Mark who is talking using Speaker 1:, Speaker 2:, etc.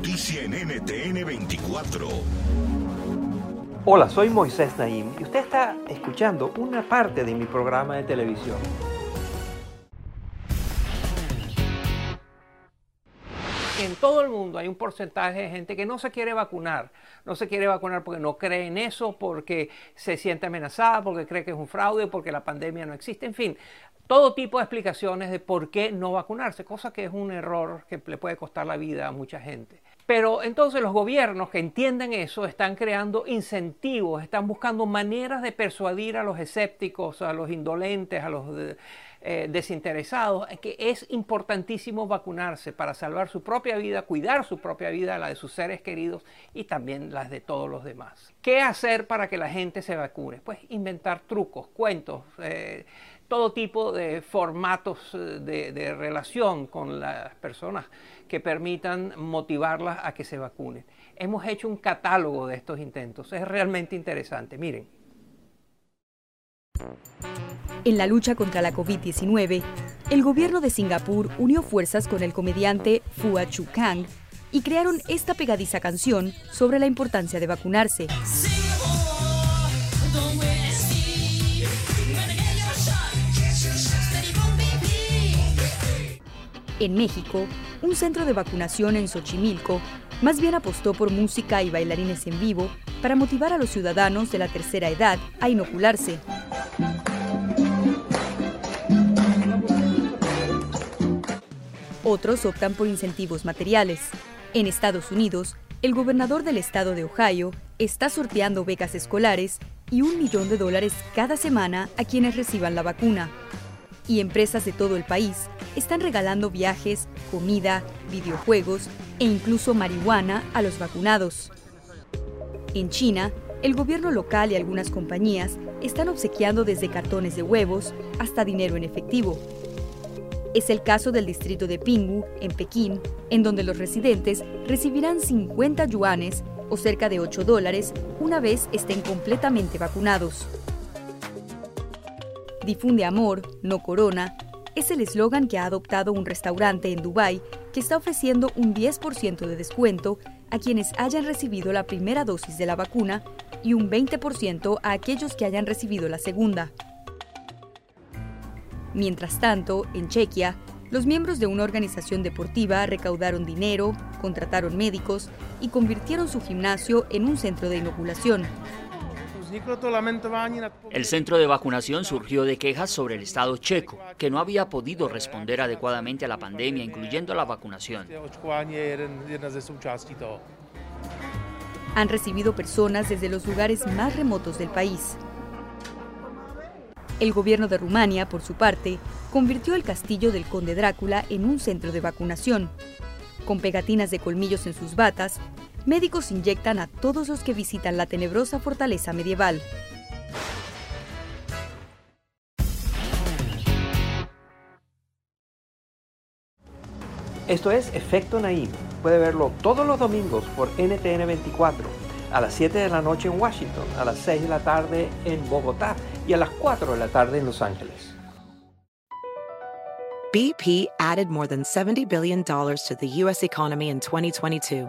Speaker 1: Noticia en NTN 24.
Speaker 2: Hola, soy Moisés Naim y usted está escuchando una parte de mi programa de televisión. En todo el mundo hay un porcentaje de gente que no se quiere vacunar. No se quiere vacunar porque no cree en eso, porque se siente amenazada, porque cree que es un fraude, porque la pandemia no existe. En fin, todo tipo de explicaciones de por qué no vacunarse, cosa que es un error que le puede costar la vida a mucha gente. Pero entonces los gobiernos que entienden eso están creando incentivos, están buscando maneras de persuadir a los escépticos, a los indolentes, a los eh, desinteresados, que es importantísimo vacunarse para salvar su propia vida, cuidar su propia vida, la de sus seres queridos y también las de todos los demás. ¿Qué hacer para que la gente se vacune? Pues inventar trucos, cuentos. Eh, todo tipo de formatos de, de, relación con las personas que permitan motivarlas a que se vacunen. Hemos hecho un catálogo de estos intentos. Es realmente interesante. Miren.
Speaker 3: En la lucha contra la COVID-19, el gobierno de Singapur unió fuerzas con el comediante Phua Chu Kang y crearon esta pegadiza canción sobre la importancia de vacunarse. En México, un centro de vacunación en Xochimilco más bien apostó por música y bailarines en vivo para motivar a los ciudadanos de la tercera edad a inocularse. Otros optan por incentivos materiales. En Estados Unidos, el gobernador del estado de Ohio está sorteando becas escolares y un millón de dólares cada semana a quienes reciban la vacuna. Y empresas de todo el país están regalando viajes, comida, videojuegos e incluso marihuana a los vacunados. En China, el gobierno local y algunas compañías están obsequiando desde cartones de huevos hasta dinero en efectivo. Es el caso del distrito de Pingwu, en Pekín, en donde los residentes recibirán 50 yuanes o cerca de 8 dólares una vez estén completamente vacunados. Difunde amor, no corona, es el eslogan que ha adoptado un restaurante en Dubái que está ofreciendo un 10% de descuento a quienes hayan recibido la primera dosis de la vacuna y un 20% a aquellos que hayan recibido la segunda. Mientras tanto, en Chequia, los miembros de una organización deportiva recaudaron dinero, contrataron médicos y convirtieron su gimnasio en un centro de inoculación.
Speaker 4: El centro de vacunación surgió de quejas sobre el Estado checo, que no había podido responder adecuadamente a la pandemia, incluyendo la vacunación.
Speaker 3: Han recibido personas desde los lugares más remotos del país. El gobierno de Rumania, por su parte, convirtió el castillo del conde Drácula en un centro de vacunación. Con pegatinas de colmillos en sus batas, médicos inyectan a todos los que visitan la tenebrosa fortaleza medieval.
Speaker 2: Esto es Efecto Naim. Puede verlo todos los domingos por NTN 24, a las 7 de la noche en Washington, a las 6 de la tarde en Bogotá y a las 4 de la tarde en Los Ángeles.
Speaker 5: BP added more than $70 billion to the U.S. economy in 2022.